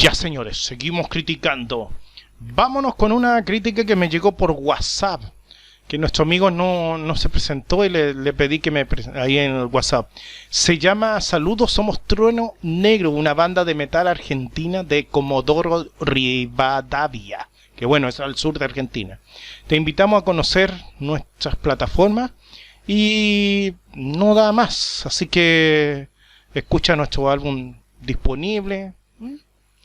Ya señores, seguimos criticando. Vámonos con una crítica que me llegó por WhatsApp. Que nuestro amigo no, no se presentó y le, pedí que me ahí en el WhatsApp. Se llama Saludos Somos Trueno Negro, una banda de metal argentina de Comodoro Rivadavia. Que bueno, es al sur de Argentina. Te invitamos a conocer nuestras plataformas y no da más. Así que escucha nuestro álbum disponible.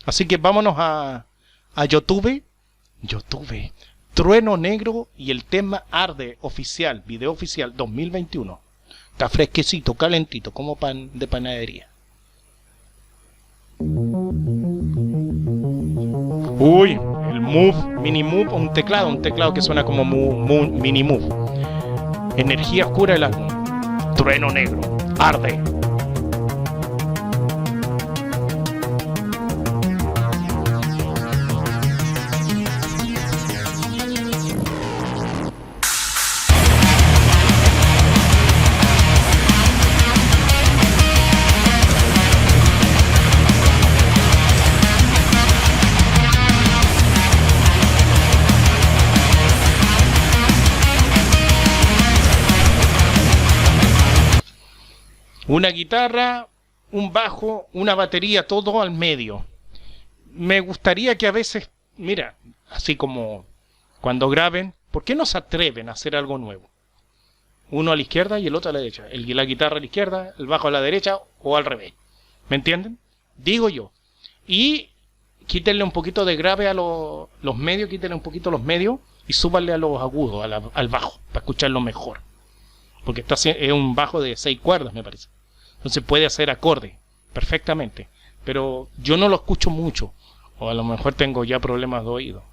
Así que vámonos a, a YouTube. YouTube. Trueno Negro y el tema Arde oficial, video oficial 2021. Está fresquecito, calentito, como pan de panadería. Uy, el Move, Mini Move, un teclado, un teclado que suena como Mini Move. Energía oscura del álbum. Trueno Negro, Arde. Una guitarra, un bajo, una batería, todo al medio. Me gustaría que a veces, mira, así como cuando graben, ¿por qué no se atreven a hacer algo nuevo? Uno a la izquierda y el otro a la derecha. El, la guitarra a la izquierda, el bajo a la derecha o al revés. ¿Me entienden? Digo yo. Y quítenle un poquito de grave a los medios, quítenle un poquito los medios y súbanle a los agudos, al bajo, para escucharlo mejor. Porque está, es un bajo de seis cuerdas, me parece. Entonces puede hacer acorde perfectamente. Pero yo no lo escucho mucho. O a lo mejor tengo ya problemas de oído.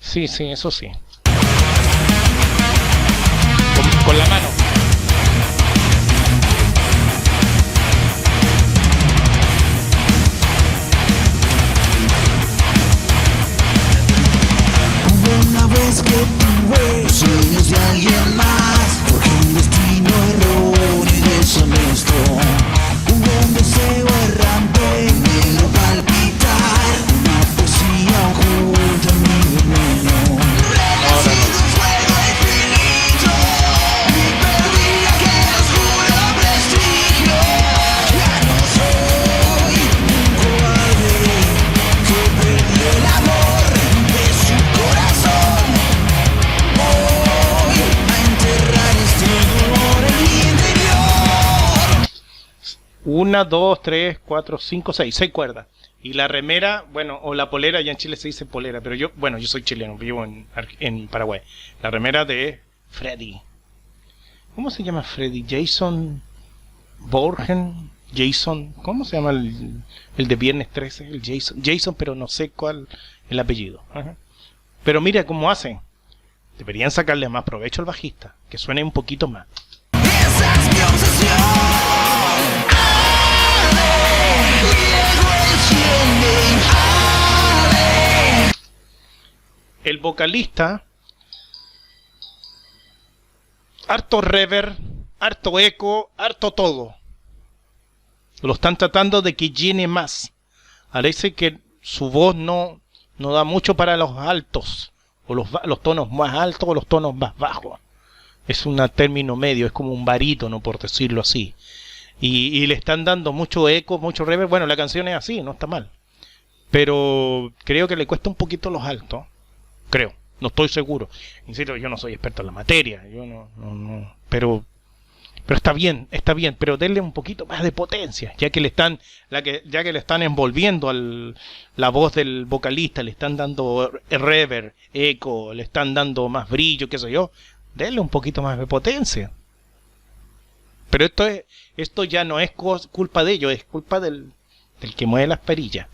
Sí, sí, eso sí. con la mano. Una, dos, tres, cuatro, cinco, seis, seis cuerdas. Y la remera, bueno, o la polera, ya en Chile se dice polera, pero yo, bueno, yo soy chileno, vivo en, en Paraguay. La remera de Freddy. ¿Cómo se llama Freddy? Jason Borgen, Jason, ¿cómo se llama el, el de Viernes 13? El Jason, Jason, pero no sé cuál el apellido. Pero mira cómo hacen. Deberían sacarle más provecho al bajista, que suene un poquito más. El vocalista, harto rever, harto eco, harto todo. Lo están tratando de que llene más. Parece que su voz no, no da mucho para los altos, o los, los tonos más altos o los tonos más bajos. Es un término medio, es como un barítono, por decirlo así. Y, le están dando mucho eco, mucho reverb. Bueno, la canción es así, no está mal. Pero creo que le cuesta un poquito los altos. Creo, no estoy seguro. Insisto, yo no soy experto en la materia. Yo no, no, pero pero está bien, está bien, pero denle un poquito más de potencia, ya que le están, la que, ya que le están envolviendo al, la voz del vocalista, le están dando reverb, eco, le están dando más brillo, qué sé yo, denle un poquito más de potencia. Pero esto, es, esto ya no es culpa de ellos, es culpa del, del que mueve las perillas.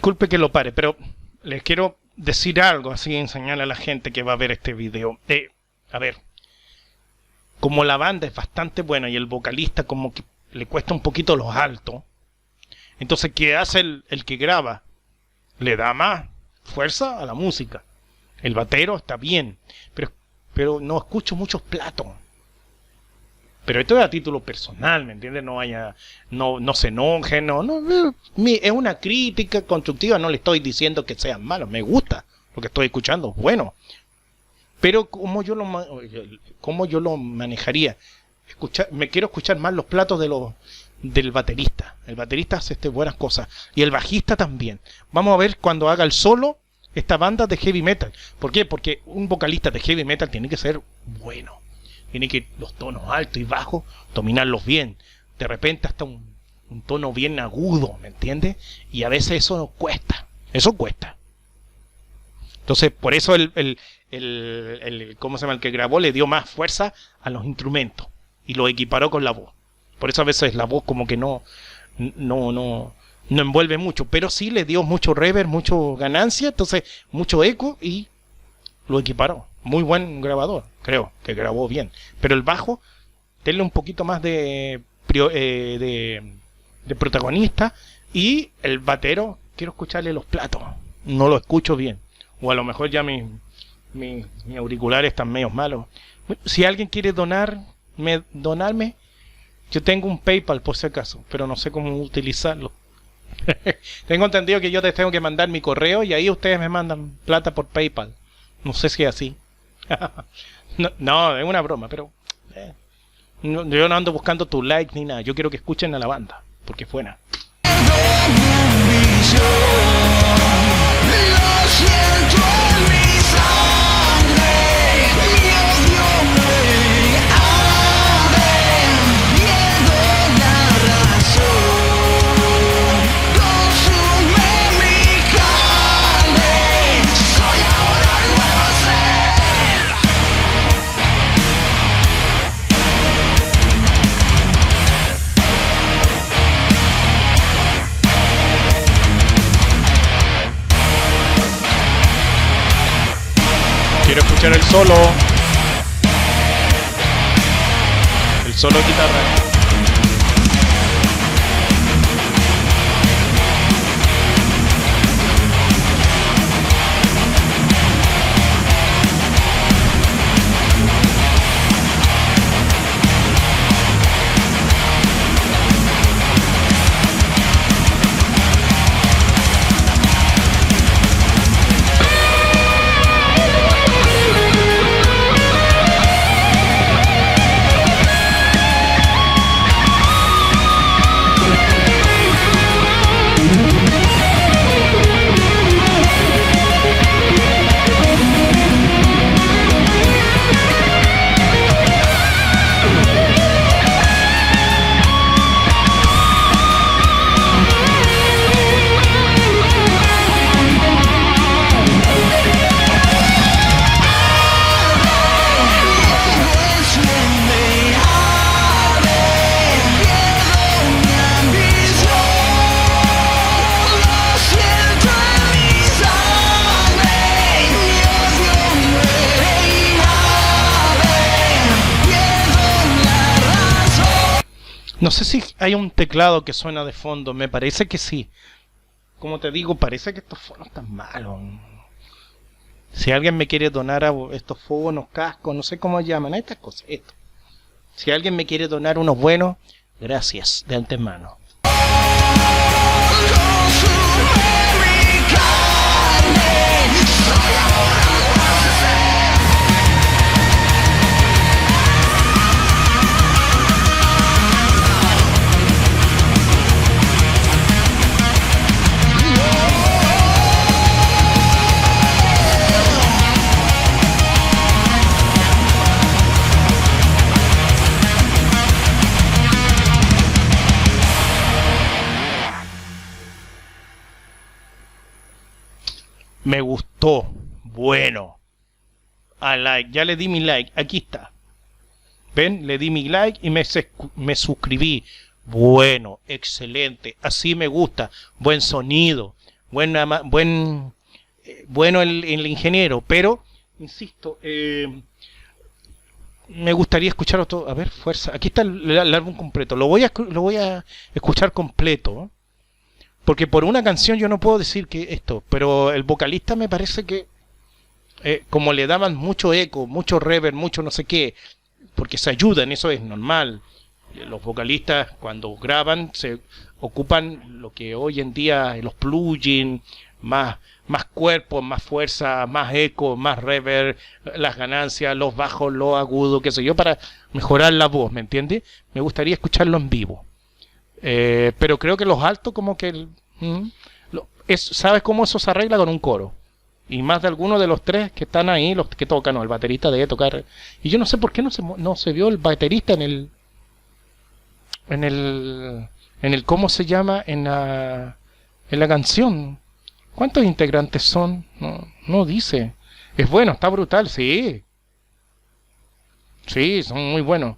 Disculpe que lo pare, pero les quiero decir algo así, enseñarle a la gente que va a ver este video. Eh, a ver, como la banda es bastante buena y el vocalista como que le cuesta un poquito los altos, entonces ¿qué hace el, el que graba? Le da más fuerza a la música. El batero está bien, pero, pero no escucho muchos platos. Pero esto es a título personal, ¿me entiendes? No haya, no, no se enojen, no, no, es una crítica constructiva, no le estoy diciendo que sean malos, me gusta lo que estoy escuchando, bueno. Pero como yo lo, cómo yo lo manejaría, escuchar, me quiero escuchar más los platos de los del baterista. El baterista hace este buenas cosas y el bajista también. Vamos a ver cuando haga el solo esta banda de heavy metal. ¿Por qué? Porque un vocalista de heavy metal tiene que ser bueno. Tiene que los tonos altos y bajos dominarlos bien. De repente hasta un, tono bien agudo, ¿me entiendes? Y a veces eso cuesta. Eso cuesta. Entonces, por eso el, el, el, el, ¿cómo se llama? El que grabó le dio más fuerza a los instrumentos y lo equiparó con la voz. Por eso a veces la voz como que no, no, no, no envuelve mucho, pero sí le dio mucho reverb, mucho ganancia, entonces mucho eco y lo equiparó. Muy buen grabador, creo, que grabó bien. Pero el bajo, denle un poquito más de, eh, de, de protagonista y el batero, quiero escucharle los platos, no lo escucho bien. O a lo mejor ya mis mi, mi auriculares están medio malos. Si alguien quiere donar, me, donarme, yo tengo un PayPal por si acaso, pero no sé cómo utilizarlo. tengo entendido que yo te tengo que mandar mi correo y ahí ustedes me mandan plata por PayPal. No sé si es así. no, es una broma, pero eh, yo no ando buscando tu like ni nada. Yo quiero que escuchen a la banda, porque es buena. Quiero escuchar el solo. El solo guitarra. No sé si hay un teclado que suena de fondo, me parece que sí. Como te digo, parece que estos fonos están malos. Si alguien me quiere donar a estos fonos, cascos, no sé cómo llaman, estas cosas, esto. Si alguien me quiere donar unos buenos, gracias de antemano. Me gustó. Bueno. A like. Ya le di mi like. Aquí está. ¿Ven? Le di mi like y me, me suscribí. Bueno, excelente. Así me gusta. Buen sonido. buen, eh, bueno el, el ingeniero, pero, insisto, eh, me gustaría escuchar otro, a ver, fuerza, aquí está el, el álbum completo, lo voy a, lo voy a escuchar completo, porque por una canción yo no puedo decir que esto, pero el vocalista me parece que, eh, como le daban mucho eco, mucho reverb, mucho no sé qué, porque se ayudan, eso es normal. Los vocalistas cuando graban se ocupan lo que hoy en día los plugins, más, más cuerpo, más fuerza, más eco, más reverb, las ganancias, los bajos, los agudos, qué sé yo, para mejorar la voz, ¿me entiendes? Me gustaría escucharlo en vivo. Eh, pero creo que los altos como que... el- mm, lo- es, ¿Sabes cómo eso se arregla con un coro? Y más de alguno de los tres que están ahí, los que tocan, o el baterista debe tocar. Y yo no sé por qué no se, no se vio el baterista en el... En el... En el... ¿Cómo se llama? En la... En la canción. ¿Cuántos integrantes son? No, no dice. Es bueno, está brutal, sí. Sí, son muy buenos.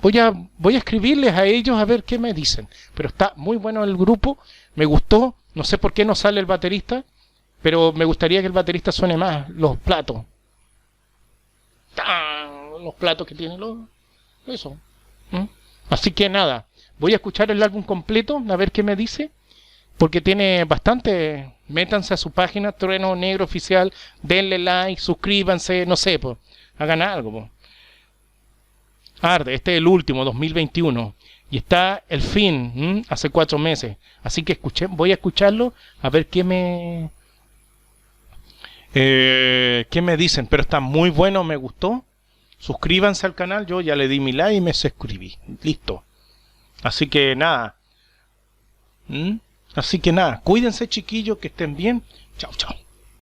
Voy a, voy a escribirles a ellos a ver qué me dicen. Pero está muy bueno el grupo, me gustó. No sé por qué no sale el baterista, pero me gustaría que el baterista suene más los platos. Los platos que tiene los. Eso. Así que nada, voy a escuchar el álbum completo, a ver qué me dice. Porque tiene bastante. Métanse a su página, Trueno Negro Oficial, denle like, suscríbanse, no sé, pues, hagan algo. pues. Arde, este es el último, 2021. Y está el fin, hace cuatro meses. Así que escuché, voy a escucharlo a ver qué me. eh, qué me dicen. Pero está muy bueno, me gustó. Suscríbanse al canal, yo ya le di mi like y me suscribí. Listo. Así que nada. Así que nada, cuídense chiquillos, que estén bien. Chao, chao.